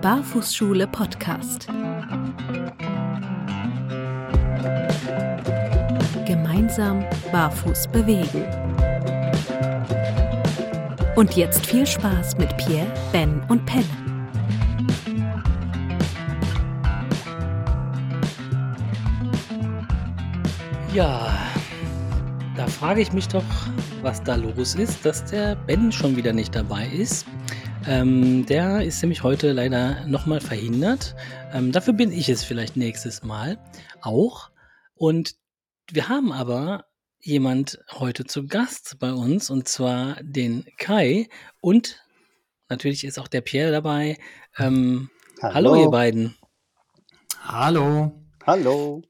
Barfußschule Podcast. Gemeinsam barfuß bewegen. Und jetzt viel Spaß mit Pierre, Ben und Pelle. Ja, da frage ich mich doch, was da los ist, dass der Ben schon wieder nicht dabei ist. Ähm, der ist nämlich heute leider nochmal verhindert. Ähm, dafür bin ich es vielleicht nächstes Mal auch. Und wir haben aber jemand heute zu Gast bei uns und zwar den Kai und natürlich ist auch der Pierre dabei. Ähm, hallo. hallo ihr beiden. Hallo. Hallo.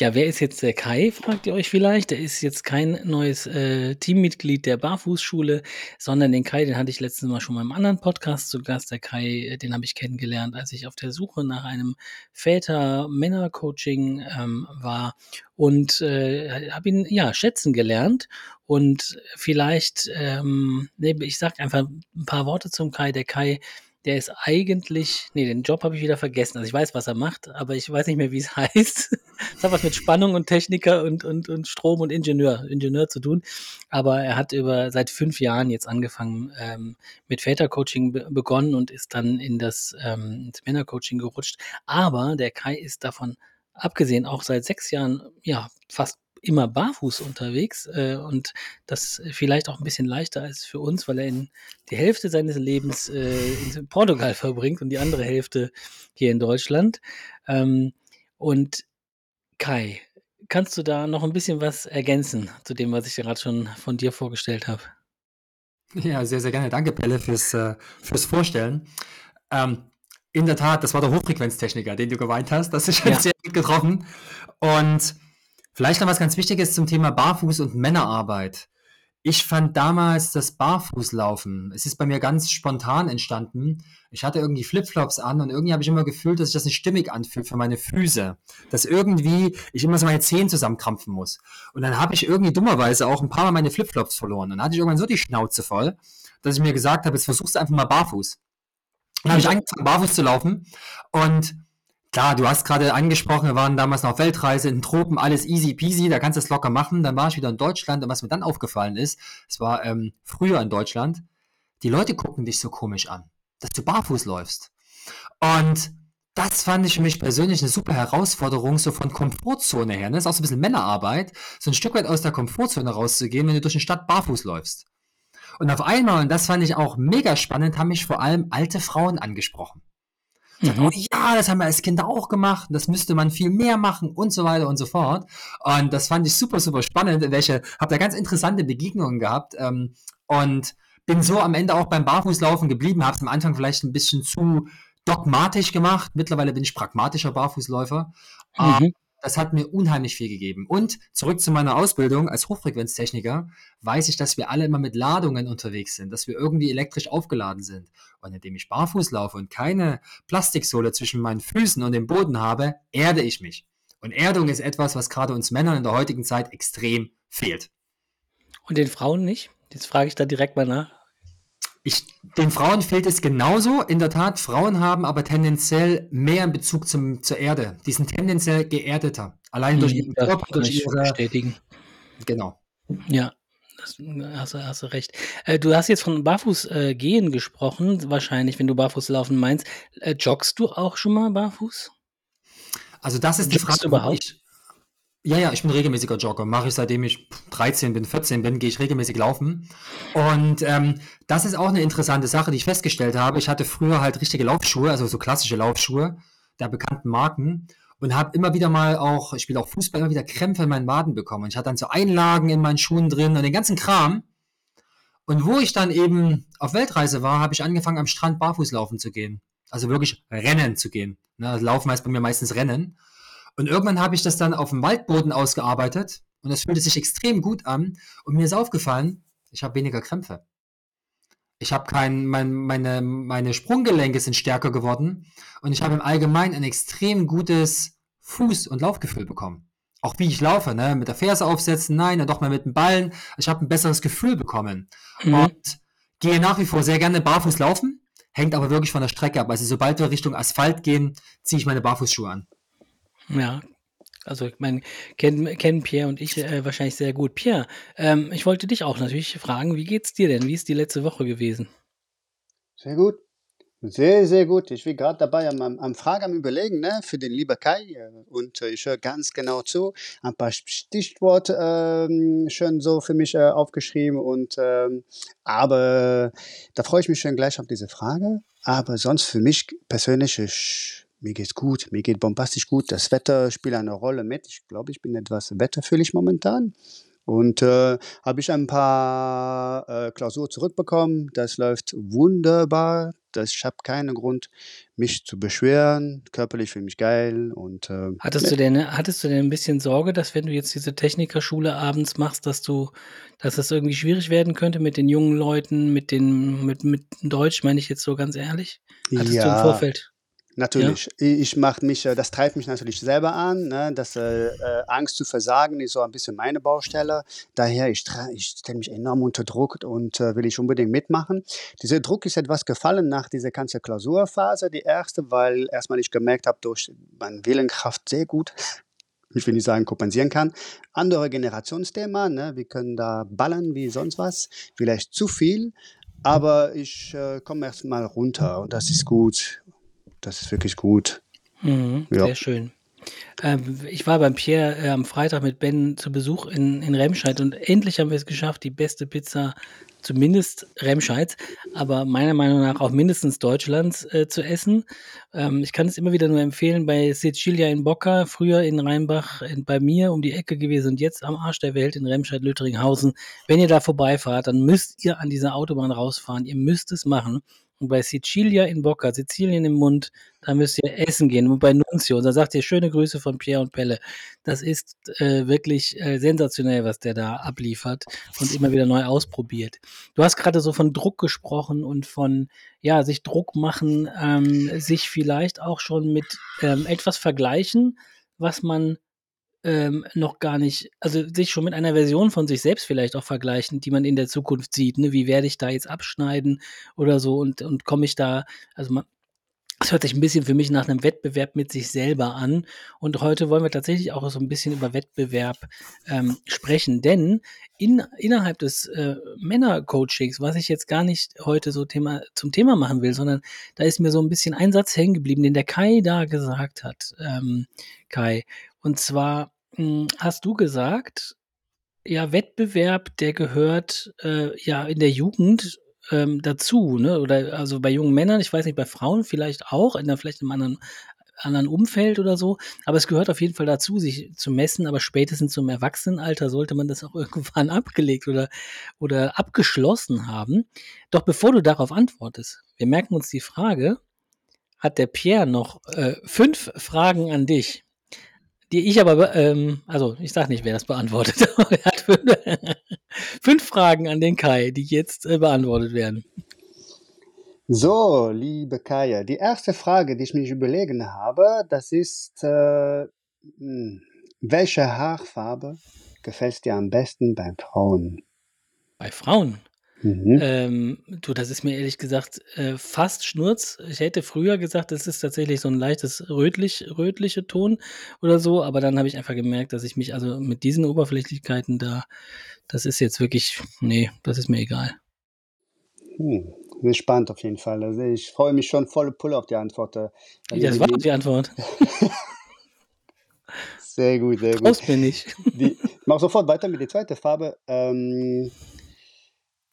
Ja, wer ist jetzt der Kai, fragt ihr euch vielleicht. Der ist jetzt kein neues äh, Teammitglied der Barfußschule, sondern den Kai, den hatte ich letztes Mal schon mal im anderen Podcast zu Gast. Der Kai, äh, den habe ich kennengelernt, als ich auf der Suche nach einem Väter-Männer-Coaching ähm, war und äh, habe ihn ja schätzen gelernt. Und vielleicht, ähm, nee, ich sage einfach ein paar Worte zum Kai. Der Kai der ist eigentlich, nee, den Job habe ich wieder vergessen. Also ich weiß, was er macht, aber ich weiß nicht mehr, wie es heißt. Es hat was mit Spannung und Techniker und, und, und Strom und Ingenieur, Ingenieur zu tun. Aber er hat über seit fünf Jahren jetzt angefangen ähm, mit Vätercoaching be begonnen und ist dann in das ähm, Männercoaching gerutscht. Aber der Kai ist davon abgesehen auch seit sechs Jahren ja fast immer barfuß unterwegs äh, und das vielleicht auch ein bisschen leichter als für uns, weil er in die Hälfte seines Lebens äh, in Portugal verbringt und die andere Hälfte hier in Deutschland. Ähm, und Kai, kannst du da noch ein bisschen was ergänzen zu dem, was ich gerade schon von dir vorgestellt habe? Ja, sehr, sehr gerne. Danke, Pelle, fürs, äh, fürs Vorstellen. Ähm, in der Tat, das war der Hochfrequenztechniker, den du geweint hast. Das ist schon ja. sehr gut getroffen. Und Vielleicht noch was ganz Wichtiges zum Thema Barfuß und Männerarbeit. Ich fand damals das Barfußlaufen, es ist bei mir ganz spontan entstanden. Ich hatte irgendwie Flipflops an und irgendwie habe ich immer gefühlt, dass sich das nicht stimmig anfühlt für meine Füße. Dass irgendwie ich immer so meine Zehen zusammenkrampfen muss. Und dann habe ich irgendwie dummerweise auch ein paar Mal meine Flipflops verloren. Dann hatte ich irgendwann so die Schnauze voll, dass ich mir gesagt habe, jetzt versuchst du einfach mal barfuß. Dann habe ich angefangen, barfuß zu laufen und Klar, du hast gerade angesprochen, wir waren damals noch Weltreise in Tropen, alles easy peasy, da kannst du es locker machen. Dann war ich wieder in Deutschland und was mir dann aufgefallen ist, es war ähm, früher in Deutschland, die Leute gucken dich so komisch an, dass du barfuß läufst. Und das fand ich für mich persönlich eine super Herausforderung, so von Komfortzone her. Ne? Das ist auch so ein bisschen Männerarbeit, so ein Stück weit aus der Komfortzone rauszugehen, wenn du durch eine Stadt barfuß läufst. Und auf einmal, und das fand ich auch mega spannend, haben mich vor allem alte Frauen angesprochen. Mhm. ja, das haben wir als Kinder auch gemacht, das müsste man viel mehr machen und so weiter und so fort. Und das fand ich super, super spannend. Welche, habe da ganz interessante Begegnungen gehabt ähm, und bin so am Ende auch beim Barfußlaufen geblieben, habe es am Anfang vielleicht ein bisschen zu dogmatisch gemacht. Mittlerweile bin ich pragmatischer Barfußläufer. Mhm. Das hat mir unheimlich viel gegeben. Und zurück zu meiner Ausbildung als Hochfrequenztechniker weiß ich, dass wir alle immer mit Ladungen unterwegs sind, dass wir irgendwie elektrisch aufgeladen sind. Und indem ich barfuß laufe und keine Plastiksohle zwischen meinen Füßen und dem Boden habe, erde ich mich. Und Erdung ist etwas, was gerade uns Männern in der heutigen Zeit extrem fehlt. Und den Frauen nicht? Jetzt frage ich da direkt mal nach. Ich, den Frauen fehlt es genauso. In der Tat, Frauen haben aber tendenziell mehr in Bezug zum, zur Erde. Die sind tendenziell geerdeter. Allein durch ihren das Körper, durch ihre. Bestätigen. Genau. Ja, das, hast, hast du recht. Äh, du hast jetzt von Barfuß äh, gehen gesprochen, wahrscheinlich, wenn du Barfuß laufen meinst. Äh, joggst du auch schon mal barfuß? Also das ist Joggst die Frage überhaupt. Ich, ja, ja, ich bin regelmäßiger Jogger. Mache ich seitdem ich 13 bin, 14 bin, gehe ich regelmäßig laufen. Und ähm, das ist auch eine interessante Sache, die ich festgestellt habe. Ich hatte früher halt richtige Laufschuhe, also so klassische Laufschuhe der bekannten Marken und habe immer wieder mal auch, ich spiele auch Fußball, immer wieder Krämpfe in meinen Waden bekommen. Und ich hatte dann so Einlagen in meinen Schuhen drin und den ganzen Kram. Und wo ich dann eben auf Weltreise war, habe ich angefangen, am Strand barfuß laufen zu gehen. Also wirklich rennen zu gehen. Ne, also laufen heißt bei mir meistens rennen. Und irgendwann habe ich das dann auf dem Waldboden ausgearbeitet und das fühlte sich extrem gut an. Und mir ist aufgefallen, ich habe weniger Krämpfe. Ich habe kein, mein, meine, meine Sprunggelenke sind stärker geworden und ich habe im Allgemeinen ein extrem gutes Fuß- und Laufgefühl bekommen. Auch wie ich laufe, ne? mit der Ferse aufsetzen, nein, dann doch mal mit dem Ballen. Ich habe ein besseres Gefühl bekommen mhm. und gehe nach wie vor sehr gerne barfuß laufen, hängt aber wirklich von der Strecke ab. Also sobald wir Richtung Asphalt gehen, ziehe ich meine Barfußschuhe an. Ja, also ich meine, kennen, kennen Pierre und ich äh, wahrscheinlich sehr gut. Pierre, ähm, ich wollte dich auch natürlich fragen, wie geht's dir denn? Wie ist die letzte Woche gewesen? Sehr gut. Sehr, sehr gut. Ich bin gerade dabei am, am, am Fragen, am Überlegen ne, für den lieben Kai äh, und äh, ich höre ganz genau zu. Ein paar Stichworte ähm, schon so für mich äh, aufgeschrieben und ähm, aber da freue ich mich schon gleich auf diese Frage. Aber sonst für mich persönlich, ich, mir geht's gut, mir geht bombastisch gut. Das Wetter spielt eine Rolle mit. Ich glaube, ich bin etwas wetterfühlig momentan. Und äh, habe ich ein paar äh, Klausuren zurückbekommen. Das läuft wunderbar. Das, ich habe keinen Grund, mich zu beschweren. Körperlich fühle ich mich geil. Und, äh, hattest, du denn, hattest du denn ein bisschen Sorge, dass wenn du jetzt diese Technikerschule abends machst, dass du, dass das irgendwie schwierig werden könnte mit den jungen Leuten, mit den, mit, mit Deutsch, meine ich jetzt so ganz ehrlich? Hattest ja. du im Vorfeld? Natürlich. Ja. Ich mache mich, äh, das treibt mich natürlich selber an. Ne? Das äh, äh, Angst zu versagen ist so ein bisschen meine Baustelle. Daher, ich, ich stelle mich enorm unter Druck und äh, will ich unbedingt mitmachen. Dieser Druck ist etwas gefallen nach dieser ganzen Klausurphase, die erste, weil erstmal ich gemerkt habe, durch meine Willenkraft sehr gut, ich will nicht sagen, kompensieren kann. Andere Generationsthema, ne? wir können da ballern wie sonst was, vielleicht zu viel, aber ich äh, komme erst mal runter und das ist gut das ist wirklich gut. Mhm, ja. Sehr schön. Ähm, ich war beim Pierre äh, am Freitag mit Ben zu Besuch in, in Remscheid und endlich haben wir es geschafft, die beste Pizza, zumindest Remscheids, aber meiner Meinung nach auch mindestens Deutschlands äh, zu essen. Ähm, ich kann es immer wieder nur empfehlen, bei Sicilia in Bocca, früher in Rheinbach in, bei mir um die Ecke gewesen und jetzt am Arsch der Welt in Remscheid-Lütteringhausen. Wenn ihr da vorbeifahrt, dann müsst ihr an dieser Autobahn rausfahren. Ihr müsst es machen. Und bei Sicilia in Bocca, Sizilien im Mund, da müsst ihr essen gehen. Und bei Nunzio, da sagt ihr schöne Grüße von Pierre und Pelle. Das ist äh, wirklich äh, sensationell, was der da abliefert und immer wieder neu ausprobiert. Du hast gerade so von Druck gesprochen und von, ja, sich Druck machen, ähm, sich vielleicht auch schon mit ähm, etwas vergleichen, was man ähm, noch gar nicht, also sich schon mit einer Version von sich selbst vielleicht auch vergleichen, die man in der Zukunft sieht. Ne? Wie werde ich da jetzt abschneiden oder so und, und komme ich da, also man, es hört sich ein bisschen für mich nach einem Wettbewerb mit sich selber an. Und heute wollen wir tatsächlich auch so ein bisschen über Wettbewerb ähm, sprechen. Denn in, innerhalb des äh, Männercoachings, was ich jetzt gar nicht heute so Thema, zum Thema machen will, sondern da ist mir so ein bisschen ein Satz hängen geblieben, den der Kai da gesagt hat. Ähm, Kai. Und zwar hm, hast du gesagt, ja, Wettbewerb, der gehört äh, ja in der Jugend ähm, dazu, ne? Oder also bei jungen Männern, ich weiß nicht, bei Frauen vielleicht auch, in der vielleicht einem anderen, anderen Umfeld oder so, aber es gehört auf jeden Fall dazu, sich zu messen, aber spätestens zum Erwachsenenalter sollte man das auch irgendwann abgelegt oder, oder abgeschlossen haben. Doch bevor du darauf antwortest, wir merken uns die Frage, hat der Pierre noch äh, fünf Fragen an dich die ich aber, ähm, also ich sage nicht, wer das beantwortet. er hat fünf, fünf, Fragen an den Kai, die jetzt äh, beantwortet werden. So, liebe Kaya, die erste Frage, die ich mich überlegen habe, das ist, äh, hm, welche Haarfarbe gefällt dir am besten bei Frauen? Bei Frauen? Mhm. Ähm, du, das ist mir ehrlich gesagt äh, fast Schnurz. Ich hätte früher gesagt, das ist tatsächlich so ein leichtes rötlich, rötliche Ton oder so, aber dann habe ich einfach gemerkt, dass ich mich also mit diesen Oberflächlichkeiten da, das ist jetzt wirklich, nee, das ist mir egal. Hm. Bin spannend auf jeden Fall. Also ich freue mich schon voll Pull auf die Antwort. Ja, das war die Antwort. sehr gut, sehr gut. Traust mir nicht. Die, mach sofort weiter mit der zweiten Farbe. Ähm,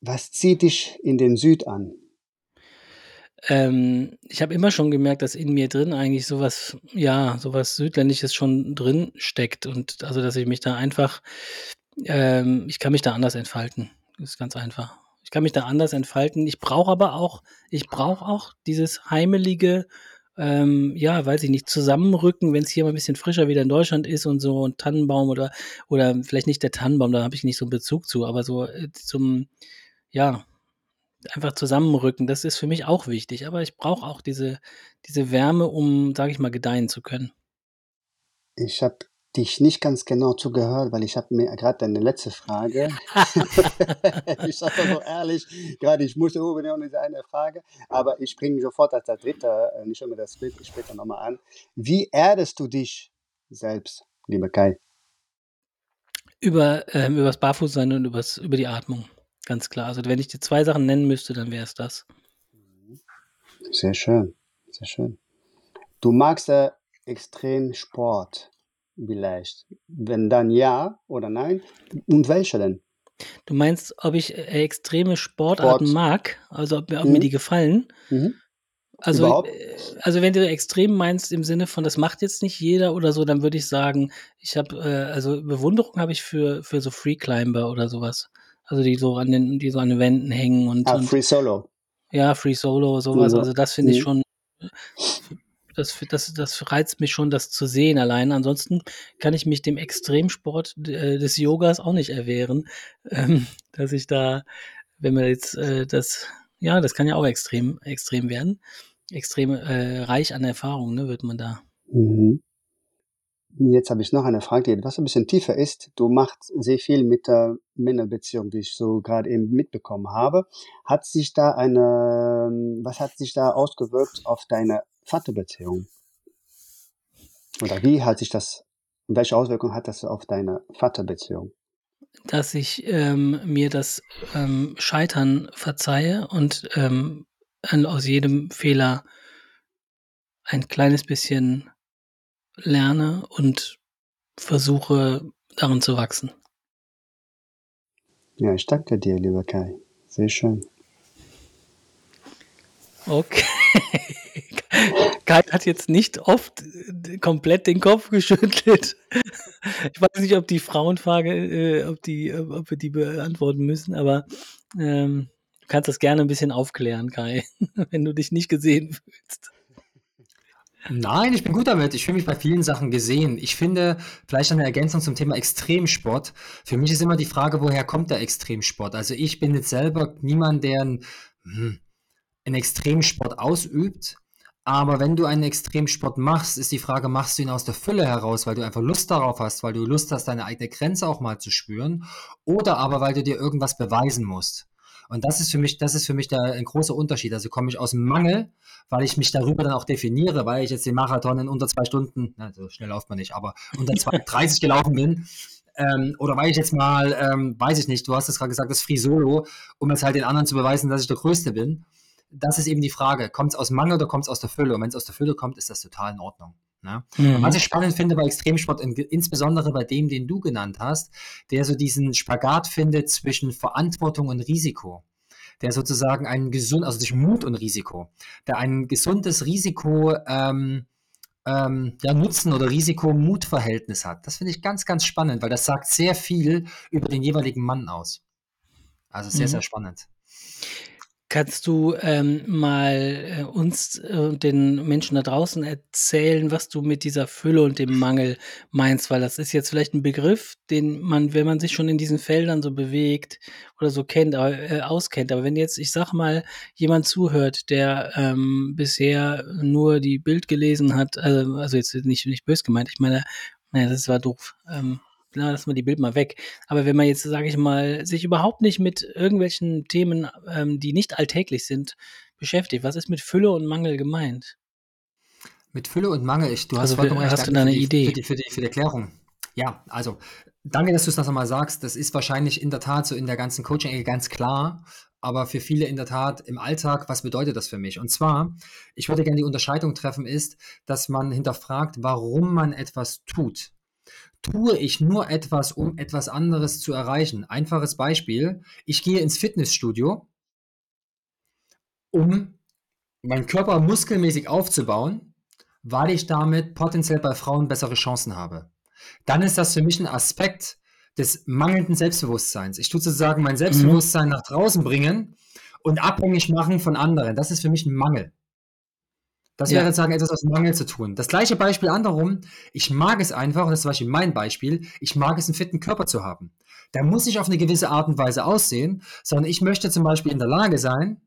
was zieht dich in den Süd an? Ähm, ich habe immer schon gemerkt, dass in mir drin eigentlich sowas, ja, sowas Südländisches schon drin steckt und also, dass ich mich da einfach, ähm, ich kann mich da anders entfalten. Das ist ganz einfach. Ich kann mich da anders entfalten. Ich brauche aber auch, ich brauche auch dieses heimelige, ähm, ja, weiß ich nicht, zusammenrücken, wenn es hier mal ein bisschen frischer wieder in Deutschland ist und so ein Tannenbaum oder oder vielleicht nicht der Tannenbaum, da habe ich nicht so einen Bezug zu, aber so äh, zum ja, einfach zusammenrücken, das ist für mich auch wichtig. Aber ich brauche auch diese, diese Wärme, um, sage ich mal, gedeihen zu können. Ich habe dich nicht ganz genau zugehört, weil ich habe mir gerade deine letzte Frage, ich sage so ehrlich, gerade ich musste unbedingt diese eine Frage, aber ich bringe sofort als der dritte, äh, nicht immer das später nochmal an. Wie erdest du dich selbst, lieber Kai? Über, ähm, übers Barfußsein und übers, über die Atmung, ganz klar. Also wenn ich dir zwei Sachen nennen müsste, dann wäre es das. Sehr schön, sehr schön. Du magst ja extrem Sport vielleicht. Wenn dann ja oder nein. Und welche denn? Du meinst, ob ich äh, extreme Sportarten Sport. mag, also ob, ob mhm. mir die gefallen? Mhm. Also, Überhaupt? Äh, also wenn du extrem meinst im Sinne von, das macht jetzt nicht jeder oder so, dann würde ich sagen, ich habe, äh, also Bewunderung habe ich für, für so Free Climber oder sowas. Also die so an den, die so an den Wänden hängen und. Ah, und, Free Solo. Ja, Free Solo, sowas. Mhm. Also das finde ich mhm. schon, das, das, das reizt mich schon, das zu sehen allein. Ansonsten kann ich mich dem Extremsport äh, des Yogas auch nicht erwehren, ähm, dass ich da, wenn man jetzt äh, das, ja, das kann ja auch extrem, extrem werden extrem äh, reich an Erfahrung, ne, wird man da. Mhm. Jetzt habe ich noch eine Frage, die etwas ein bisschen tiefer ist. Du machst sehr viel mit der Männerbeziehung, wie ich so gerade eben mitbekommen habe. Hat sich da eine, was hat sich da ausgewirkt auf deine Vaterbeziehung? Oder wie hat sich das, welche Auswirkungen hat das auf deine Vaterbeziehung? Dass ich ähm, mir das ähm, Scheitern verzeihe und ähm, aus jedem Fehler ein kleines bisschen lerne und versuche darin zu wachsen. Ja, ich danke dir, lieber Kai. Sehr schön. Okay. Kai hat jetzt nicht oft komplett den Kopf geschüttelt. Ich weiß nicht, ob die Frauenfrage, äh, ob, die, ob wir die beantworten müssen, aber ähm, kannst das gerne ein bisschen aufklären, Kai, wenn du dich nicht gesehen fühlst. Nein, ich bin gut damit. Ich fühle mich bei vielen Sachen gesehen. Ich finde, vielleicht eine Ergänzung zum Thema Extremsport. Für mich ist immer die Frage, woher kommt der Extremsport? Also ich bin jetzt selber niemand, der einen, hm, einen Extremsport ausübt. Aber wenn du einen Extremsport machst, ist die Frage, machst du ihn aus der Fülle heraus, weil du einfach Lust darauf hast, weil du Lust hast, deine eigene Grenze auch mal zu spüren, oder aber weil du dir irgendwas beweisen musst. Und das ist für mich, das ist für mich der, ein großer Unterschied. Also komme ich aus dem Mangel, weil ich mich darüber dann auch definiere, weil ich jetzt den Marathon in unter zwei Stunden, na, so schnell läuft man nicht, aber unter 30 gelaufen bin. Ähm, oder weil ich jetzt mal, ähm, weiß ich nicht, du hast es gerade gesagt, das Free Solo, um jetzt halt den anderen zu beweisen, dass ich der Größte bin. Das ist eben die Frage, kommt es aus Mangel oder kommt es aus der Fülle? Und wenn es aus der Fülle kommt, ist das total in Ordnung. Ne? Mhm. Was ich spannend finde bei Extremsport, insbesondere bei dem, den du genannt hast, der so diesen Spagat findet zwischen Verantwortung und Risiko. Der sozusagen einen gesund, also zwischen Mut und Risiko, der ein gesundes Risiko, ähm, ähm, ja, Nutzen- oder Risiko-Mut-Verhältnis hat. Das finde ich ganz, ganz spannend, weil das sagt sehr viel über den jeweiligen Mann aus. Also sehr, mhm. sehr spannend. Kannst du ähm, mal äh, uns und äh, den Menschen da draußen erzählen, was du mit dieser Fülle und dem Mangel meinst? Weil das ist jetzt vielleicht ein Begriff, den man, wenn man sich schon in diesen Feldern so bewegt oder so kennt, äh, auskennt. Aber wenn jetzt, ich sag mal, jemand zuhört, der ähm, bisher nur die Bild gelesen hat, also, also jetzt nicht, nicht bös gemeint, ich meine, naja, das war doof. Ähm, na, lassen wir die Bild mal weg. Aber wenn man jetzt, sage ich mal, sich überhaupt nicht mit irgendwelchen Themen, ähm, die nicht alltäglich sind, beschäftigt, was ist mit Fülle und Mangel gemeint? Mit Fülle und Mangel, ich, du hast also, vollkommen recht. Hast du da eine für die, Idee? Für die, für, die, für die Erklärung. Ja, also danke, dass du es das nochmal sagst. Das ist wahrscheinlich in der Tat so in der ganzen Coaching-Ecke ganz klar, aber für viele in der Tat im Alltag, was bedeutet das für mich? Und zwar, ich würde gerne die Unterscheidung treffen, ist, dass man hinterfragt, warum man etwas tut tue ich nur etwas, um etwas anderes zu erreichen. Einfaches Beispiel, ich gehe ins Fitnessstudio, um meinen Körper muskelmäßig aufzubauen, weil ich damit potenziell bei Frauen bessere Chancen habe. Dann ist das für mich ein Aspekt des mangelnden Selbstbewusstseins. Ich tue sozusagen mein Selbstbewusstsein mhm. nach draußen bringen und abhängig machen von anderen. Das ist für mich ein Mangel. Das ja. wäre sozusagen etwas aus Mangel zu tun. Das gleiche Beispiel andersrum, ich mag es einfach, und das ist zum Beispiel mein Beispiel, ich mag es, einen fitten Körper zu haben. Der muss nicht auf eine gewisse Art und Weise aussehen, sondern ich möchte zum Beispiel in der Lage sein,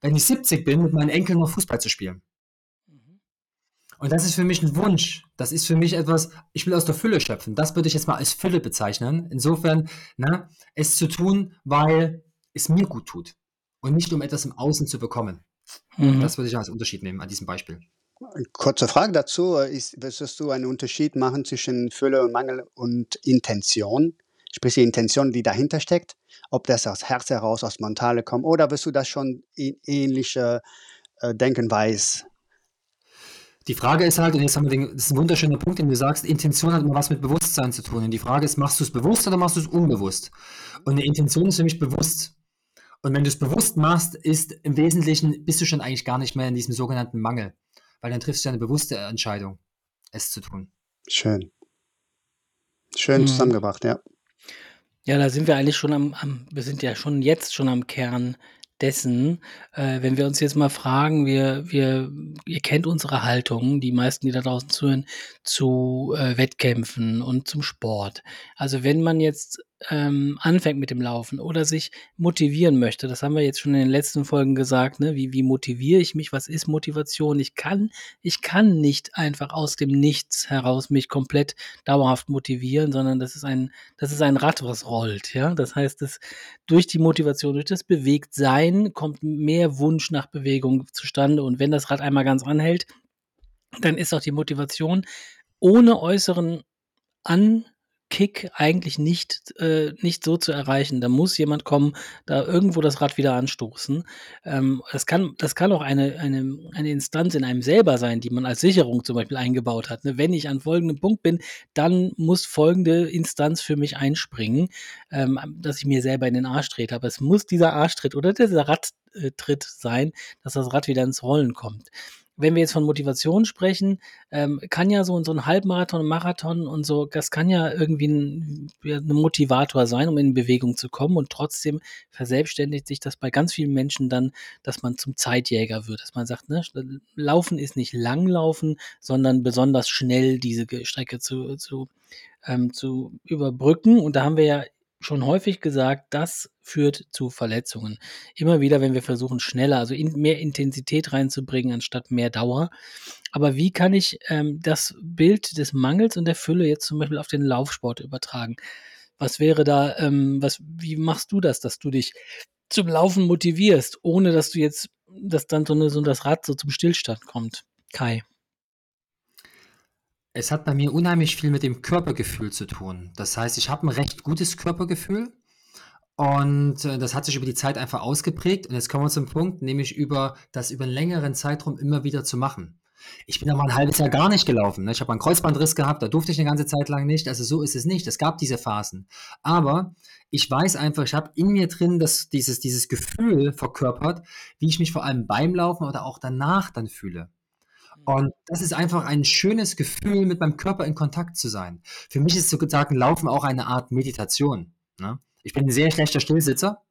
wenn ich 70 bin, mit meinen Enkeln noch Fußball zu spielen. Mhm. Und das ist für mich ein Wunsch. Das ist für mich etwas, ich will aus der Fülle schöpfen. Das würde ich jetzt mal als Fülle bezeichnen. Insofern, na, es zu tun, weil es mir gut tut. Und nicht um etwas im Außen zu bekommen. Mhm. Das würde ich als Unterschied nehmen an diesem Beispiel. Kurze Frage dazu. Ist, würdest du einen Unterschied machen zwischen Fülle und Mangel und Intention? Sprich, die Intention, die dahinter steckt, ob das aus Herz heraus, aus Mentale kommt, oder wirst du das schon in ähnliche äh, Denkenweise die Frage ist halt, und jetzt haben wir den, das ist ein wunderschöner Punkt, den du sagst, Intention hat immer was mit Bewusstsein zu tun. Und die Frage ist, machst du es bewusst oder machst du es unbewusst? Und eine Intention ist für mich bewusst. Und wenn du es bewusst machst, ist im Wesentlichen, bist du schon eigentlich gar nicht mehr in diesem sogenannten Mangel. Weil dann triffst du eine bewusste Entscheidung, es zu tun. Schön. Schön mhm. zusammengebracht, ja. Ja, da sind wir eigentlich schon am, am, wir sind ja schon jetzt schon am Kern dessen, äh, wenn wir uns jetzt mal fragen, wir, wir, ihr kennt unsere Haltung, die meisten, die da draußen zuhören, zu äh, Wettkämpfen und zum Sport. Also wenn man jetzt ähm, anfängt mit dem Laufen oder sich motivieren möchte, das haben wir jetzt schon in den letzten Folgen gesagt, ne? wie, wie motiviere ich mich, was ist Motivation? Ich kann, ich kann nicht einfach aus dem Nichts heraus mich komplett dauerhaft motivieren, sondern das ist ein, das ist ein Rad, was rollt, ja. Das heißt, es, durch die Motivation, durch das Bewegtsein kommt mehr Wunsch nach Bewegung zustande und wenn das Rad einmal ganz anhält, dann ist auch die Motivation ohne äußeren an Kick eigentlich nicht, äh, nicht so zu erreichen. Da muss jemand kommen, da irgendwo das Rad wieder anstoßen. Ähm, das, kann, das kann auch eine, eine, eine Instanz in einem selber sein, die man als Sicherung zum Beispiel eingebaut hat. Ne? Wenn ich an folgendem Punkt bin, dann muss folgende Instanz für mich einspringen, ähm, dass ich mir selber in den Arsch trete. Aber es muss dieser Arschtritt oder dieser Radtritt sein, dass das Rad wieder ins Rollen kommt wenn wir jetzt von Motivation sprechen, ähm, kann ja so, so ein Halbmarathon, Marathon und so, das kann ja irgendwie ein, ein, Motivator sein, um in Bewegung zu kommen. Und trotzdem verselbstständigt sich das bei ganz vielen Menschen dann, dass man zum Zeitjäger wird, dass man sagt, ne, Laufen ist nicht Langlaufen, sondern besonders schnell diese Strecke zu, zu, ähm, zu überbrücken. Und da haben wir ja schon häufig gesagt, das führt zu Verletzungen. Immer wieder, wenn wir versuchen, schneller, also in, mehr Intensität reinzubringen, anstatt mehr Dauer. Aber wie kann ich ähm, das Bild des Mangels und der Fülle jetzt zum Beispiel auf den Laufsport übertragen? Was wäre da, ähm, was, wie machst du das, dass du dich zum Laufen motivierst, ohne dass du jetzt, dass dann so, eine, so das Rad so zum Stillstand kommt? Kai. Es hat bei mir unheimlich viel mit dem Körpergefühl zu tun. Das heißt, ich habe ein recht gutes Körpergefühl und äh, das hat sich über die Zeit einfach ausgeprägt. Und jetzt kommen wir zum Punkt, nämlich über das über einen längeren Zeitraum immer wieder zu machen. Ich bin da mal ein halbes Jahr gar nicht gelaufen. Ne? Ich habe einen Kreuzbandriss gehabt, da durfte ich eine ganze Zeit lang nicht. Also so ist es nicht. Es gab diese Phasen. Aber ich weiß einfach, ich habe in mir drin das, dieses, dieses Gefühl verkörpert, wie ich mich vor allem beim Laufen oder auch danach dann fühle. Und das ist einfach ein schönes Gefühl, mit meinem Körper in Kontakt zu sein. Für mich ist sozusagen Laufen auch eine Art Meditation. Ne? Ich bin ein sehr schlechter Stillsitzer,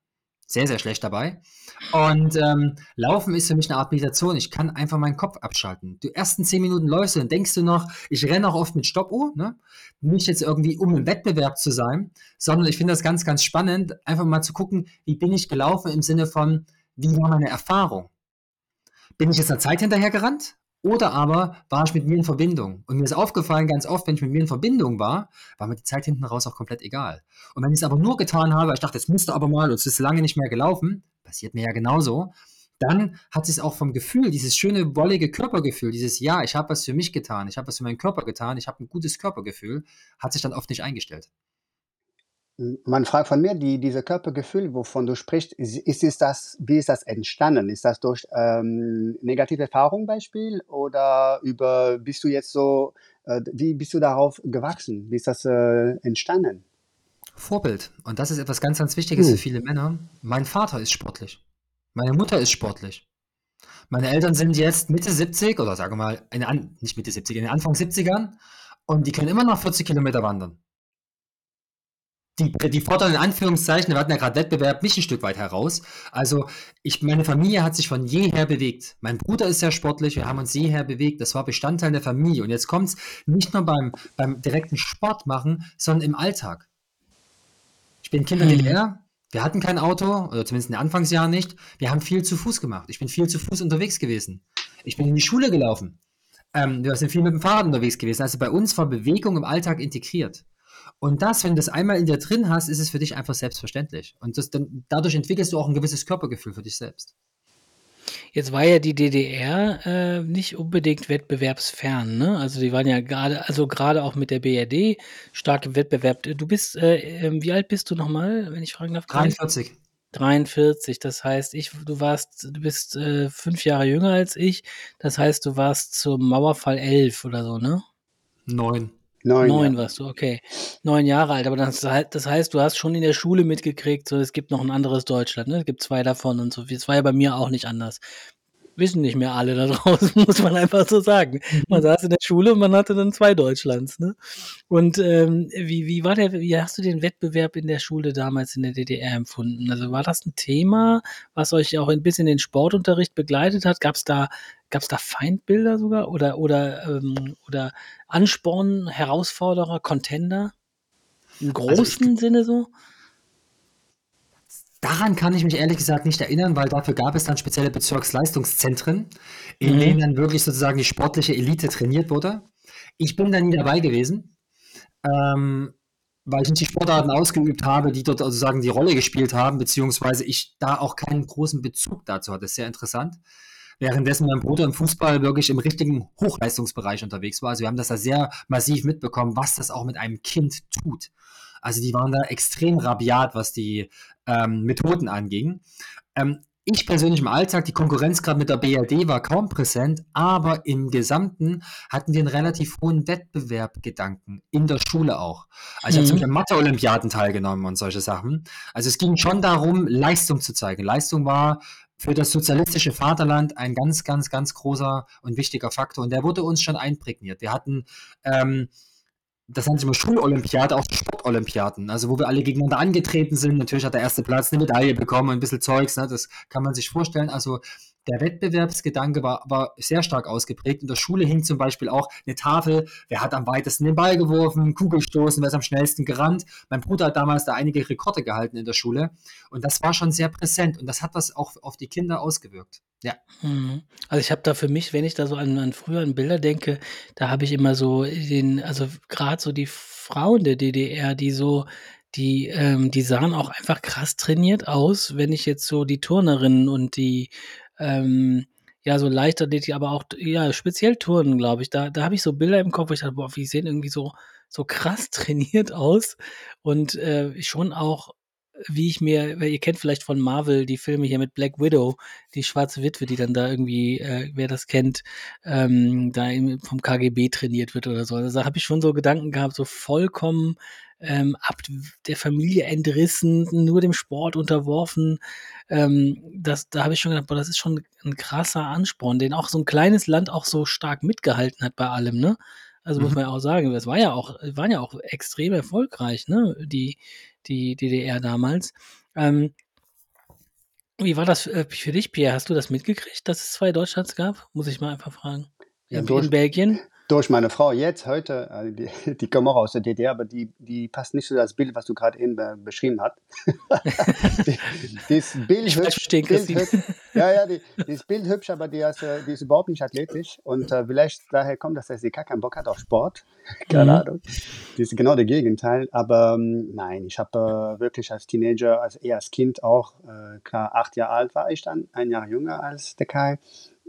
sehr, sehr schlecht dabei. Und ähm, Laufen ist für mich eine Art Meditation. Ich kann einfach meinen Kopf abschalten. Die ersten zehn Minuten läufst und denkst du noch, ich renne auch oft mit Stoppuhr, ne? nicht jetzt irgendwie um im Wettbewerb zu sein, sondern ich finde das ganz, ganz spannend, einfach mal zu gucken, wie bin ich gelaufen im Sinne von, wie war meine Erfahrung? Bin ich jetzt der Zeit hinterher gerannt? Oder aber war ich mit mir in Verbindung. Und mir ist aufgefallen, ganz oft, wenn ich mit mir in Verbindung war, war mir die Zeit hinten raus auch komplett egal. Und wenn ich es aber nur getan habe, ich dachte, jetzt müsste aber mal, und es ist lange nicht mehr gelaufen, passiert mir ja genauso, dann hat es auch vom Gefühl, dieses schöne, wollige Körpergefühl, dieses Ja, ich habe was für mich getan, ich habe was für meinen Körper getan, ich habe ein gutes Körpergefühl, hat sich dann oft nicht eingestellt. Man fragt von mir, die, diese Körpergefühl, wovon du sprichst, ist, ist das, wie ist das entstanden? Ist das durch ähm, negative Erfahrungen Beispiel oder über, bist du jetzt so, äh, wie bist du darauf gewachsen? Wie ist das äh, entstanden? Vorbild. Und das ist etwas ganz, ganz Wichtiges hm. für viele Männer. Mein Vater ist sportlich. Meine Mutter ist sportlich. Meine Eltern sind jetzt Mitte 70 oder sagen wir mal, in, nicht Mitte 70, in den Anfang 70ern und die können immer noch 40 Kilometer wandern die, die fordern in Anführungszeichen, wir hatten ja gerade Wettbewerb, mich ein Stück weit heraus. Also ich, meine Familie hat sich von jeher bewegt. Mein Bruder ist sehr sportlich, wir haben uns jeher bewegt. Das war Bestandteil der Familie. Und jetzt kommt es nicht nur beim, beim direkten Sport machen, sondern im Alltag. Ich bin Kind in der DDR, wir hatten kein Auto, oder zumindest in den Anfangsjahren nicht. Wir haben viel zu Fuß gemacht. Ich bin viel zu Fuß unterwegs gewesen. Ich bin in die Schule gelaufen. Ähm, wir sind viel mit dem Fahrrad unterwegs gewesen. Also bei uns war Bewegung im Alltag integriert. Und das, wenn du das einmal in dir drin hast, ist es für dich einfach selbstverständlich. Und das, dann, dadurch entwickelst du auch ein gewisses Körpergefühl für dich selbst. Jetzt war ja die DDR äh, nicht unbedingt wettbewerbsfern, ne? Also die waren ja gerade, also gerade auch mit der BRD stark im Wettbewerb. Du bist, äh, ähm, wie alt bist du nochmal, wenn ich fragen darf? 43. 43, das heißt, ich, du warst, du bist äh, fünf Jahre jünger als ich, das heißt, du warst zum Mauerfall elf oder so, ne? Neun. Neun, Neun ja. warst du, okay. Neun Jahre alt, aber das, das, heißt, du hast schon in der Schule mitgekriegt, so es gibt noch ein anderes Deutschland, ne? Es gibt zwei davon und so. Es war ja bei mir auch nicht anders wissen nicht mehr alle da draußen, muss man einfach so sagen. Man saß in der Schule und man hatte dann zwei Deutschlands. Ne? Und ähm, wie, wie war der, wie hast du den Wettbewerb in der Schule damals in der DDR empfunden? Also war das ein Thema, was euch auch ein bisschen den Sportunterricht begleitet hat? Gab es da, gab's da Feindbilder sogar oder, oder, ähm, oder Ansporn, Herausforderer, Contender? Im großen also Sinne so? Daran kann ich mich ehrlich gesagt nicht erinnern, weil dafür gab es dann spezielle Bezirksleistungszentren, in mhm. denen dann wirklich sozusagen die sportliche Elite trainiert wurde. Ich bin da nie dabei gewesen, ähm, weil ich nicht die Sportarten ausgeübt habe, die dort sozusagen die Rolle gespielt haben, beziehungsweise ich da auch keinen großen Bezug dazu hatte. Das ist sehr interessant. Währenddessen mein Bruder im Fußball wirklich im richtigen Hochleistungsbereich unterwegs war. Also wir haben das da sehr massiv mitbekommen, was das auch mit einem Kind tut. Also die waren da extrem rabiat, was die ähm, Methoden anging. Ähm, ich persönlich im Alltag, die Konkurrenz gerade mit der BRD war kaum präsent, aber im Gesamten hatten wir einen relativ hohen Wettbewerbgedanken, in der Schule auch. Also ich habe mhm. Mathe-Olympiaden teilgenommen und solche Sachen. Also es ging schon darum, Leistung zu zeigen. Leistung war für das sozialistische Vaterland ein ganz, ganz, ganz großer und wichtiger Faktor und der wurde uns schon einprägniert. Wir hatten ähm, das nennt sich immer Schulolympiade, auch Sportolympiaden, also wo wir alle gegeneinander angetreten sind. Natürlich hat der erste Platz eine Medaille bekommen, ein bisschen Zeugs, ne? das kann man sich vorstellen. Also der Wettbewerbsgedanke war, war sehr stark ausgeprägt. In der Schule hing zum Beispiel auch eine Tafel, wer hat am weitesten den Ball geworfen, Kugelstoßen, wer ist am schnellsten gerannt. Mein Bruder hat damals da einige Rekorde gehalten in der Schule und das war schon sehr präsent und das hat was auch auf die Kinder ausgewirkt. Ja. Mhm. Also ich habe da für mich, wenn ich da so an, an früheren Bilder denke, da habe ich immer so den, also gerade so die Frauen der DDR, die so die, ähm, die sahen auch einfach krass trainiert aus, wenn ich jetzt so die Turnerinnen und die ähm, ja, so Leichtathletik, aber auch, ja, speziell Turnen, glaube ich. Da, da habe ich so Bilder im Kopf, wo ich dachte, boah, wie sehen irgendwie so, so krass trainiert aus und äh, schon auch, wie ich mir, ihr kennt vielleicht von Marvel die Filme hier mit Black Widow, die schwarze Witwe, die dann da irgendwie, äh, wer das kennt, ähm, da vom KGB trainiert wird oder so. Also da habe ich schon so Gedanken gehabt, so vollkommen ähm, ab der Familie entrissen, nur dem Sport unterworfen. Ähm, das, da habe ich schon gedacht, boah, das ist schon ein krasser Ansporn, den auch so ein kleines Land auch so stark mitgehalten hat bei allem, ne? Also muss mhm. man ja auch sagen, das war ja auch, waren ja auch extrem erfolgreich, ne? Die, die DDR damals. Ähm, wie war das äh, für dich, Pierre? Hast du das mitgekriegt, dass es zwei Deutschlands gab? Muss ich mal einfach fragen. In, in Belgien? Durch meine Frau jetzt, heute, also die, die kommen auch aus der DDR, aber die, die passt nicht zu das Bild, was du gerade eben beschrieben hast. das Bild ich hübsch, verstehen, Bild hübsch, ja, ja, die, das Bild hübsch, aber die ist, die ist überhaupt nicht athletisch und äh, vielleicht daher kommt, dass sie gar keinen Bock hat auf Sport. Keine mhm. Ahnung. Das ist genau der Gegenteil, aber ähm, nein, ich habe äh, wirklich als Teenager, also eher als Kind auch, äh, klar, acht Jahre alt war ich dann, ein Jahr jünger als der Kai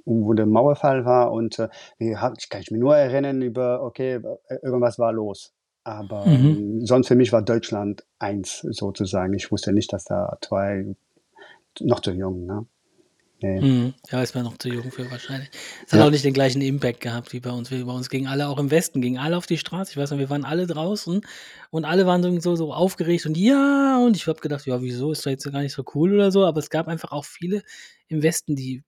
wo der Mauerfall war und äh, ich kann ich mich nur erinnern über, okay, irgendwas war los. Aber mhm. Ähm, sonst für mich war Deutschland eins sozusagen. Ich wusste nicht, dass da zwei noch zu jung, ne? Nee. Mhm. Ja, ist man noch zu jung für wahrscheinlich. Es hat ja. auch nicht den gleichen Impact gehabt wie bei uns. Wie bei uns gingen alle auch im Westen, gingen alle auf die Straße. Ich weiß noch, wir waren alle draußen und alle waren so, so aufgeregt und ja, und ich habe gedacht, ja, wieso ist das jetzt gar nicht so cool oder so, aber es gab einfach auch viele im Westen, die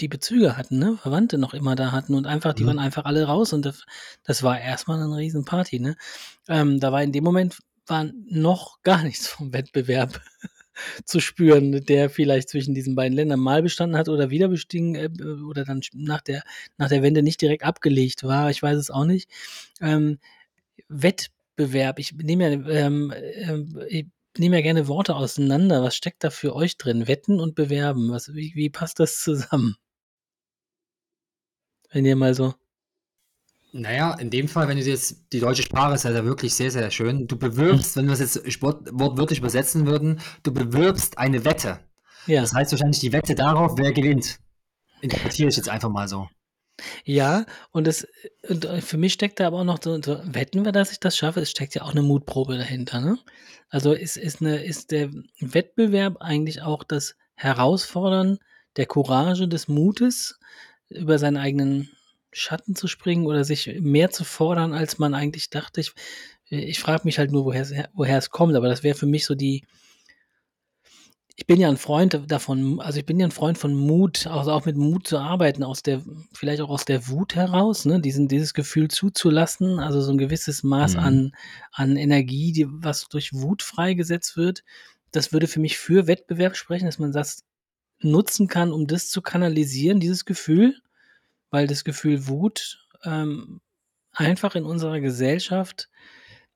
die Bezüge hatten, ne? Verwandte noch immer da hatten und einfach, die mhm. waren einfach alle raus und das, das war erstmal eine Riesenparty, ne? Ähm, da war in dem Moment war noch gar nichts vom Wettbewerb zu spüren, der vielleicht zwischen diesen beiden Ländern mal bestanden hat oder wieder bestiegen äh, oder dann nach der, nach der Wende nicht direkt abgelegt war. Ich weiß es auch nicht. Ähm, Wettbewerb, ich nehme ja, ähm, äh, ich nehme ja gerne Worte auseinander. Was steckt da für euch drin? Wetten und Bewerben. Was, wie, wie passt das zusammen? Wenn ihr mal so Naja, in dem Fall, wenn du jetzt die deutsche Sprache ist ja wirklich sehr, sehr schön. Du bewirbst, wenn wir es jetzt Sport, wortwörtlich übersetzen würden, du bewirbst eine Wette. Ja. Das heißt wahrscheinlich die Wette darauf, wer gewinnt. Interpretiere ich jetzt einfach mal so. Ja, und es und für mich steckt da aber auch noch so, so wetten wir, dass ich das schaffe? Es steckt ja auch eine Mutprobe dahinter, ne? Also ist, ist, eine, ist der Wettbewerb eigentlich auch das Herausfordern der Courage, des Mutes, über seinen eigenen Schatten zu springen oder sich mehr zu fordern, als man eigentlich dachte. Ich, ich frage mich halt nur, woher, woher es kommt, aber das wäre für mich so die, ich bin ja ein Freund davon, also ich bin ja ein Freund von Mut, also auch mit Mut zu arbeiten, aus der, vielleicht auch aus der Wut heraus, ne, diesen, dieses Gefühl zuzulassen, also so ein gewisses Maß Mhm. an, an Energie, die, was durch Wut freigesetzt wird. Das würde für mich für Wettbewerb sprechen, dass man das nutzen kann, um das zu kanalisieren, dieses Gefühl, weil das Gefühl Wut ähm, einfach in unserer Gesellschaft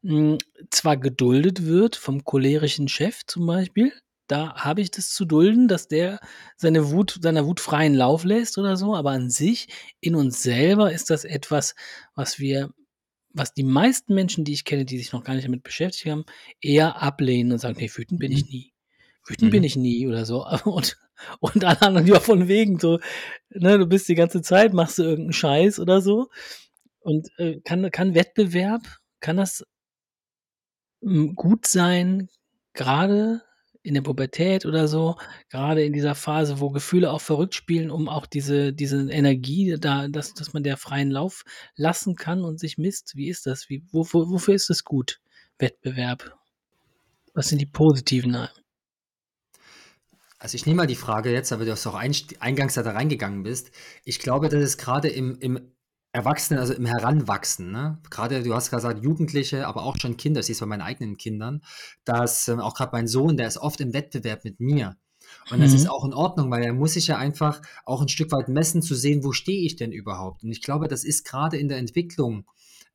mh, zwar geduldet wird vom cholerischen Chef zum Beispiel, da habe ich das zu dulden, dass der seine Wut, seiner Wut freien Lauf lässt oder so, aber an sich, in uns selber ist das etwas, was wir, was die meisten Menschen, die ich kenne, die sich noch gar nicht damit beschäftigt haben, eher ablehnen und sagen, nee, wütend bin ich nie. Wütend bin Mhm. ich nie oder so. Und, und alle anderen, ja, von wegen so, ne, du bist die ganze Zeit, machst du irgendeinen Scheiß oder so. Und äh, kann, kann Wettbewerb, kann das m, gut sein, gerade in der Pubertät oder so, gerade in dieser Phase, wo Gefühle auch verrückt spielen, um auch diese, diese Energie da, dass, dass man der freien Lauf lassen kann und sich misst. Wie ist das? Wie, wo, wo, wofür ist es gut, Wettbewerb? Was sind die positiven? Also ich nehme mal die Frage jetzt, aber du hast auch einst- eingangs da reingegangen bist. Ich glaube, dass es gerade im, im Erwachsenen, also im Heranwachsen, ne? gerade du hast gesagt, Jugendliche, aber auch schon Kinder, ich sehe es bei meinen eigenen Kindern, dass ähm, auch gerade mein Sohn, der ist oft im Wettbewerb mit mir. Und das Mhm. ist auch in Ordnung, weil er muss sich ja einfach auch ein Stück weit messen, zu sehen, wo stehe ich denn überhaupt. Und ich glaube, das ist gerade in der Entwicklung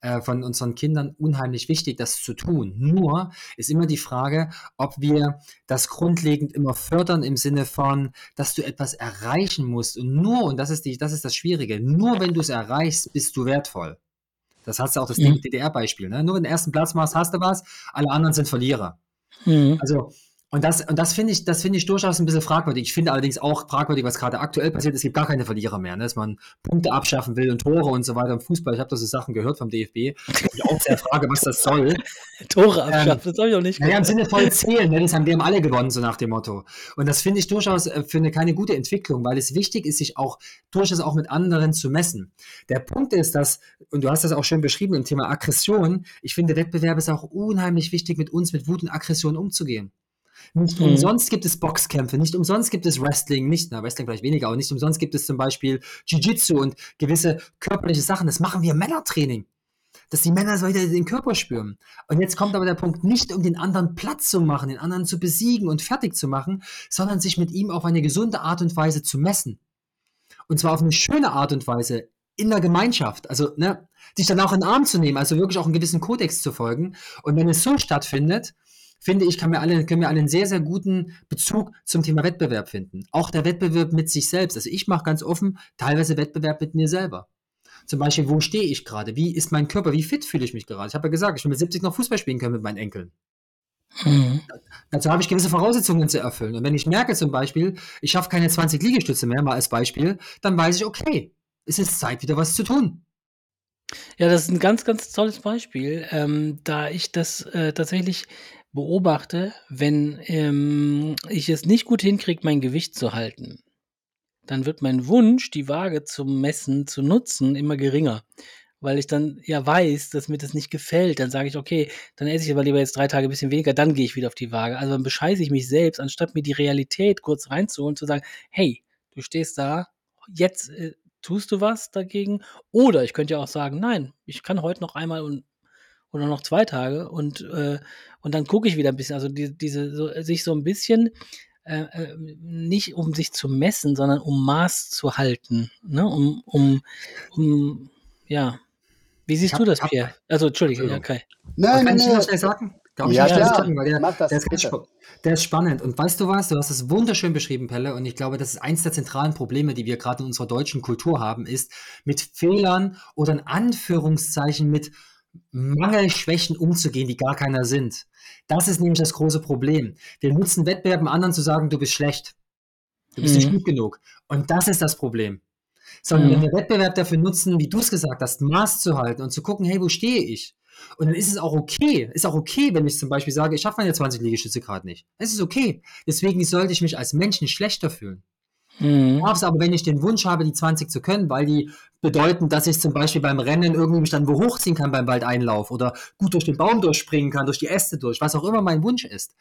äh, von unseren Kindern unheimlich wichtig, das zu tun. Nur ist immer die Frage, ob wir das grundlegend immer fördern im Sinne von, dass du etwas erreichen musst. Und nur, und das ist, die, das, ist das Schwierige, nur wenn du es erreichst, bist du wertvoll. Das hast du auch das Mhm. DDR-Beispiel. Ne? Nur wenn du den ersten Platz machst, hast du was, alle anderen sind Verlierer. Mhm. Also, und das, und das finde ich, das finde ich durchaus ein bisschen fragwürdig. Ich finde allerdings auch fragwürdig, was gerade aktuell passiert. Es gibt gar keine Verlierer mehr, ne? dass man Punkte abschaffen will und Tore und so weiter im Fußball. Ich habe da so Sachen gehört vom DFB. Ich auch sehr frage, was das soll. Tore Ähm, abschaffen, das habe ich auch nicht Naja, im gehört. Sinne voll zählen, ne? das haben wir haben alle gewonnen, so nach dem Motto. Und das finde ich durchaus äh, für eine keine gute Entwicklung, weil es wichtig ist, sich auch durchaus auch mit anderen zu messen. Der Punkt ist, dass, und du hast das auch schön beschrieben im Thema Aggression, ich finde, Wettbewerb ist auch unheimlich wichtig, mit uns mit Wut und Aggression umzugehen. Nicht Mhm. umsonst gibt es Boxkämpfe, nicht umsonst gibt es Wrestling, nicht, na, Wrestling vielleicht weniger, aber nicht umsonst gibt es zum Beispiel Jiu-Jitsu und gewisse körperliche Sachen. Das machen wir im Männertraining dass die Männer so wieder den Körper spüren. Und jetzt kommt aber der Punkt, nicht um den anderen Platz zu machen, den anderen zu besiegen und fertig zu machen, sondern sich mit ihm auf eine gesunde Art und Weise zu messen. Und zwar auf eine schöne Art und Weise in der Gemeinschaft. Also, ne, sich dann auch in den Arm zu nehmen, also wirklich auch einen gewissen Kodex zu folgen. Und wenn es so stattfindet, finde ich, kann wir alle, können wir alle einen sehr, sehr guten Bezug zum Thema Wettbewerb finden. Auch der Wettbewerb mit sich selbst. Also ich mache ganz offen teilweise Wettbewerb mit mir selber. Zum Beispiel, wo stehe ich gerade? Wie ist mein Körper? Wie fit fühle ich mich gerade? Ich habe ja gesagt, ich will mit 70 noch Fußball spielen können mit meinen Enkeln. Mhm. Dazu habe ich gewisse Voraussetzungen zu erfüllen. Und wenn ich merke zum Beispiel, ich schaffe keine 20 Liegestütze mehr, mal als Beispiel, dann weiß ich, okay, es ist Zeit, wieder was zu tun. Ja, das ist ein ganz, ganz tolles Beispiel, ähm, da ich das äh, tatsächlich beobachte, wenn ähm, ich es nicht gut hinkriege, mein Gewicht zu halten, dann wird mein Wunsch, die Waage zum Messen zu nutzen, immer geringer. Weil ich dann ja weiß, dass mir das nicht gefällt. Dann sage ich, okay, dann esse ich aber lieber jetzt drei Tage ein bisschen weniger, dann gehe ich wieder auf die Waage. Also dann bescheiße ich mich selbst, anstatt mir die Realität kurz reinzuholen, zu sagen, hey, du stehst da, jetzt äh, tust du was dagegen. Oder ich könnte ja auch sagen, nein, ich kann heute noch einmal und oder noch zwei Tage und, äh, und dann gucke ich wieder ein bisschen. Also die, diese, so, sich so ein bisschen äh, äh, nicht um sich zu messen, sondern um Maß zu halten. Ne? Um, um, um, ja. Wie siehst hab- du das, hab- Pierre? Also, Entschuldige, ja, Entschuldigung. okay. Aber Nein, kann nein, ich nein. schnell sagen? Darf ich Ja, gucken, weil der, das, der, ist der ist spannend. Und weißt du was? Du hast es wunderschön beschrieben, Pelle. Und ich glaube, das ist eins der zentralen Probleme, die wir gerade in unserer deutschen Kultur haben, ist mit Fehlern oder in Anführungszeichen mit Mangelschwächen umzugehen, die gar keiner sind. Das ist nämlich das große Problem. Wir nutzen Wettbewerben anderen zu sagen, du bist schlecht. Du bist nicht Mhm. gut genug. Und das ist das Problem. Sondern Mhm. wenn wir Wettbewerb dafür nutzen, wie du es gesagt hast, Maß zu halten und zu gucken, hey, wo stehe ich? Und dann ist es auch okay. Ist auch okay, wenn ich zum Beispiel sage, ich schaffe meine 20 Liegestütze gerade nicht. Es ist okay. Deswegen sollte ich mich als Mensch nicht schlechter fühlen. Mhm. Darf es aber, wenn ich den Wunsch habe, die 20 zu können, weil die bedeuten, dass ich zum Beispiel beim Rennen irgendwie mich dann wo hochziehen kann beim Waldeinlauf oder gut durch den Baum durchspringen kann, durch die Äste durch, was auch immer mein Wunsch ist.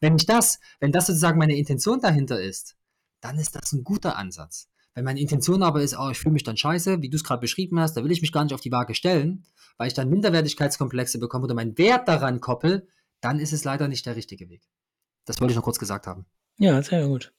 Wenn ich das, wenn das sozusagen meine Intention dahinter ist, dann ist das ein guter Ansatz. Wenn meine Intention aber ist, oh, ich fühle mich dann scheiße, wie du es gerade beschrieben hast, da will ich mich gar nicht auf die Waage stellen, weil ich dann Minderwertigkeitskomplexe bekomme oder meinen Wert daran koppel, dann ist es leider nicht der richtige Weg. Das wollte ich noch kurz gesagt haben. Ja, sehr gut.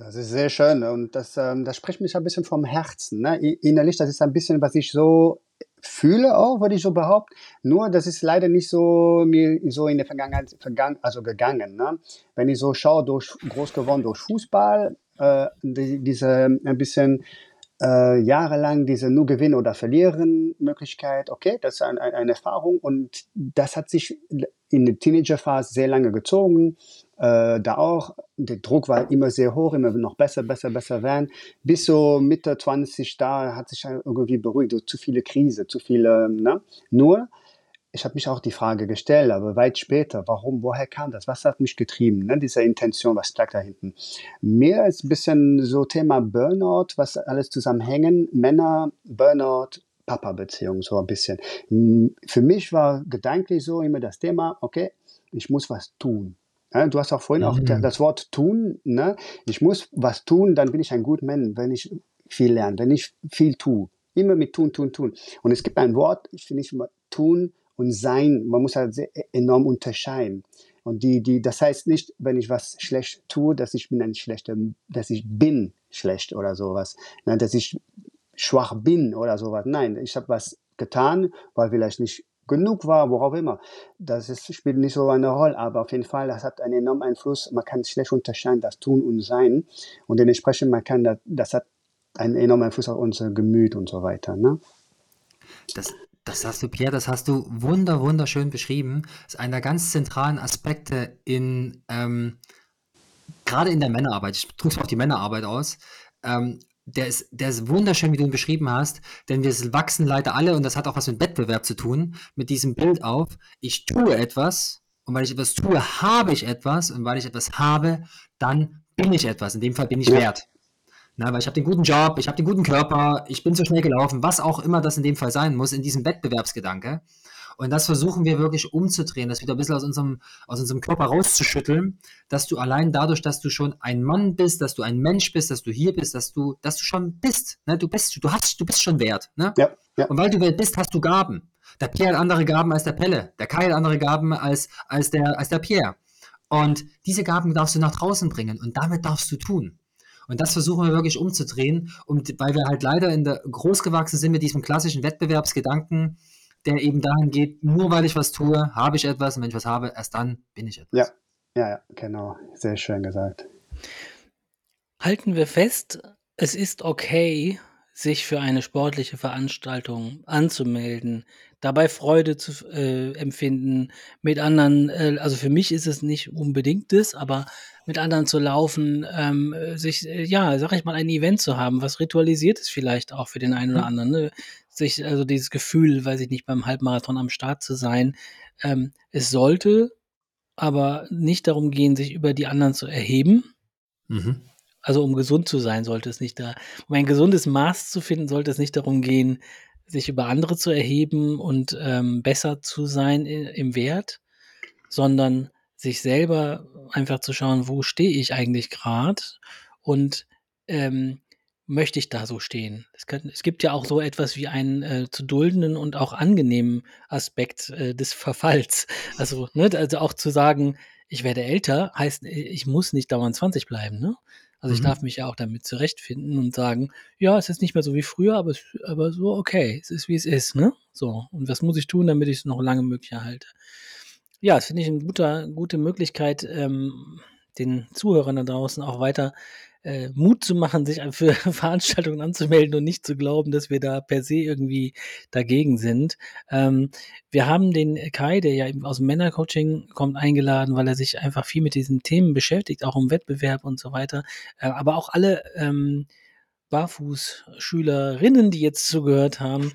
Das ist sehr schön und das, ähm, das spricht mich ein bisschen vom Herzen. Ne? Innerlich, das ist ein bisschen, was ich so fühle auch, würde ich so behaupten. Nur, das ist leider nicht so mir so in der Vergangenheit vergangen, also gegangen. Ne? Wenn ich so schaue, durch, groß geworden durch Fußball, äh, die, diese ein bisschen äh, jahrelang diese nur gewinnen oder verlieren Möglichkeit, okay, das ist ein, ein, eine Erfahrung und das hat sich in der Teenagerphase sehr lange gezogen. Äh, da auch, der Druck war immer sehr hoch, immer noch besser, besser, besser werden. Bis so Mitte 20, da hat sich irgendwie beruhigt, so zu viele Krise, zu viele, ne? Nur, ich habe mich auch die Frage gestellt, aber weit später, warum, woher kam das? Was hat mich getrieben? Ne? Diese Intention, was lag da hinten? Mir ist ein bisschen so Thema Burnout, was alles zusammenhängen. Männer, Burnout, Papa-Beziehung, so ein bisschen. Für mich war gedanklich so immer das Thema, okay, ich muss was tun. Du hast auch vorhin auch Mhm. das Wort tun. Ne? Ich muss was tun, dann bin ich ein guter Mann, wenn ich viel lerne, wenn ich viel tue. Immer mit tun, tun, tun. Und es gibt ein Wort, ich finde ich immer tun und sein. Man muss halt sehr enorm unterscheiden. Und die, die, das heißt nicht, wenn ich was schlecht tue, dass ich bin ein schlechter, dass ich bin schlecht oder sowas. Nein, dass ich schwach bin oder sowas. Nein, ich habe was getan, weil vielleicht nicht genug war, worauf immer. Das ist, spielt nicht so eine Rolle, aber auf jeden Fall, das hat einen enormen Einfluss. Man kann schlecht unterscheiden, das Tun und Sein. Und dementsprechend, man kann das, hat einen enormen Einfluss auf unser Gemüt und so weiter. Ne? Das, das hast du, Pierre, das hast du wunder, wunderschön beschrieben. Das ist einer der ganz zentralen Aspekte in, ähm, gerade in der Männerarbeit. Ich drücke es auf die Männerarbeit aus. Ähm, der ist, der ist wunderschön, wie du ihn beschrieben hast, denn wir wachsen leider alle, und das hat auch was mit Wettbewerb zu tun, mit diesem Bild auf, ich tue etwas, und weil ich etwas tue, habe ich etwas, und weil ich etwas habe, dann bin ich etwas. In dem Fall bin ich wert. Na, weil ich habe den guten Job, ich habe den guten Körper, ich bin so schnell gelaufen, was auch immer das in dem Fall sein muss, in diesem Wettbewerbsgedanke. Und das versuchen wir wirklich umzudrehen, das wieder ein bisschen aus unserem, aus unserem Körper rauszuschütteln, dass du allein dadurch, dass du schon ein Mann bist, dass du ein Mensch bist, dass du hier bist, dass du, dass du schon bist. Ne? Du bist, du hast, du bist schon wert. Ne? Ja, ja. Und weil du wert bist, hast du Gaben. Der Pierre hat andere Gaben als der Pelle. Der Kai hat andere Gaben als, als, der, als der Pierre. Und diese Gaben darfst du nach draußen bringen und damit darfst du tun. Und das versuchen wir wirklich umzudrehen, und weil wir halt leider in der groß gewachsen sind mit diesem klassischen Wettbewerbsgedanken, der eben dahin geht, nur weil ich was tue, habe ich etwas, und wenn ich was habe, erst dann bin ich etwas. Ja, ja, ja, genau. Sehr schön gesagt. Halten wir fest, es ist okay, sich für eine sportliche Veranstaltung anzumelden, dabei Freude zu äh, empfinden, mit anderen, äh, also für mich ist es nicht unbedingt das, aber mit anderen zu laufen, ähm, äh, sich, äh, ja, sag ich mal, ein Event zu haben, was ritualisiert ist vielleicht auch für den einen oder Mhm. anderen, ne? Sich, also dieses Gefühl, weiß ich nicht, beim Halbmarathon am Start zu sein. Ähm, es sollte aber nicht darum gehen, sich über die anderen zu erheben, Mhm. also um gesund zu sein, sollte es nicht da, um ein gesundes Maß zu finden, sollte es nicht darum gehen, sich über andere zu erheben und ähm, besser zu sein im Wert, sondern sich selber einfach zu schauen, wo stehe ich eigentlich gerade und ähm, möchte ich da so stehen. Es, kann, es gibt ja auch so etwas wie einen äh, zu duldenden und auch angenehmen Aspekt äh, des Verfalls. Also, ne, also auch zu sagen, ich werde älter, heißt, äh, ich muss nicht dauernd 20 bleiben. Ne? Also ich Mhm. darf mich ja auch damit zurechtfinden und sagen, ja, es ist nicht mehr so wie früher, aber, es, aber so okay, es ist wie es ist, ne? So. Und was muss ich tun, damit ich es noch lange möglich erhalte? Ja, das finde ich eine guter, gute Möglichkeit, ähm, den Zuhörern da draußen auch weiter äh, Mut zu machen, sich für Veranstaltungen anzumelden und nicht zu glauben, dass wir da per se irgendwie dagegen sind. Ähm, wir haben den Kai, der ja eben aus dem Männercoaching kommt, eingeladen, weil er sich einfach viel mit diesen Themen beschäftigt, auch im Wettbewerb und so weiter. Äh, aber auch alle ähm, Barfußschülerinnen, die jetzt zugehört haben,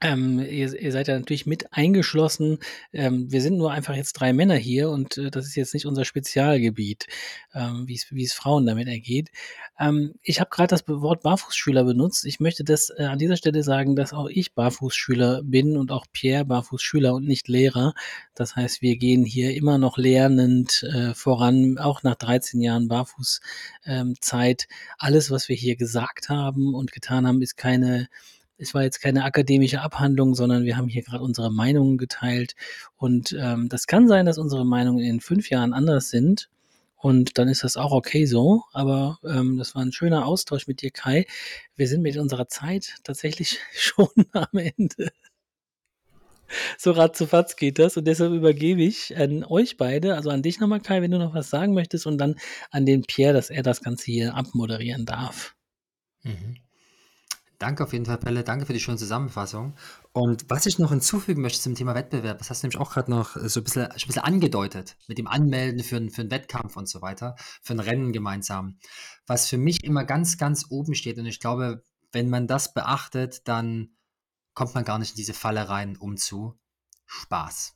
ähm, ihr, ihr seid ja natürlich mit eingeschlossen. Ähm, wir sind nur einfach jetzt drei Männer hier und äh, das ist jetzt nicht unser Spezialgebiet, ähm, wie es Frauen damit ergeht. Ähm, ich habe gerade das Wort Barfußschüler benutzt. Ich möchte das äh, an dieser Stelle sagen, dass auch ich Barfußschüler bin und auch Pierre Barfußschüler und nicht Lehrer. Das heißt, wir gehen hier immer noch lernend äh, voran, auch nach 13 Jahren Barfußzeit. Alles, was wir hier gesagt haben und getan haben, ist keine es war jetzt keine akademische Abhandlung, sondern wir haben hier gerade unsere Meinungen geteilt. Und ähm, das kann sein, dass unsere Meinungen in fünf Jahren anders sind. Und dann ist das auch okay so. Aber ähm, das war ein schöner Austausch mit dir, Kai. Wir sind mit unserer Zeit tatsächlich schon am Ende. So ratzufatz geht das und deshalb übergebe ich an euch beide, also an dich nochmal, Kai, wenn du noch was sagen möchtest und dann an den Pierre, dass er das Ganze hier abmoderieren darf. Mhm. Danke auf jeden Fall, Pelle. Danke für die schöne Zusammenfassung. Und was ich noch hinzufügen möchte zum Thema Wettbewerb, das hast du nämlich auch gerade noch so ein bisschen, ein bisschen angedeutet, mit dem Anmelden für, einen, für einen Wettkampf und so weiter, für ein Rennen gemeinsam. Was für mich immer ganz, ganz oben steht, und ich glaube, wenn man das beachtet, dann kommt man gar nicht in diese Falle rein, um zu Spaß.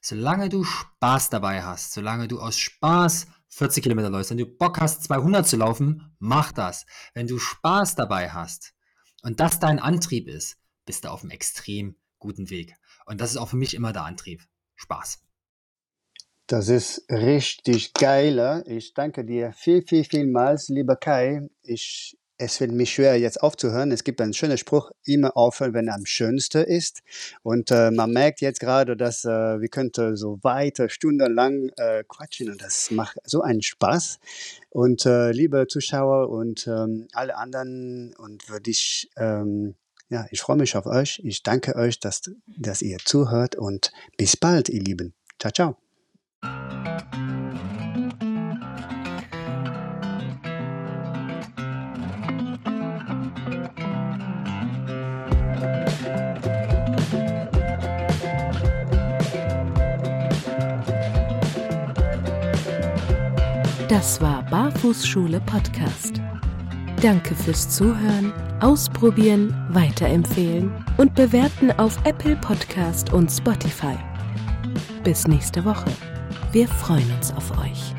Solange du Spaß dabei hast, solange du aus Spaß 40 Kilometer läufst, wenn du Bock hast, 200 zu laufen, mach das. Wenn du Spaß dabei hast, und das dein Antrieb ist, bist du auf einem extrem guten Weg. Und das ist auch für mich immer der Antrieb. Spaß. Das ist richtig geil. Ich danke dir viel, viel, vielmals, lieber Kai. Ich, es wird mich schwer, jetzt aufzuhören. Es gibt einen schönen Spruch, immer aufhören, wenn er am schönsten ist. Und äh, man merkt jetzt gerade, dass äh, wir könnten so weiter stundenlang äh, quatschen und das macht so einen Spaß. Und äh, liebe Zuschauer und ähm, alle anderen und würde ich, ähm, ja, ich freue mich auf euch. Ich danke euch, dass, dass ihr zuhört und bis bald, ihr Lieben. Ciao, ciao. Das war Barfußschule Podcast. Danke fürs Zuhören, Ausprobieren, Weiterempfehlen und Bewerten auf Apple Podcast und Spotify. Bis nächste Woche. Wir freuen uns auf euch.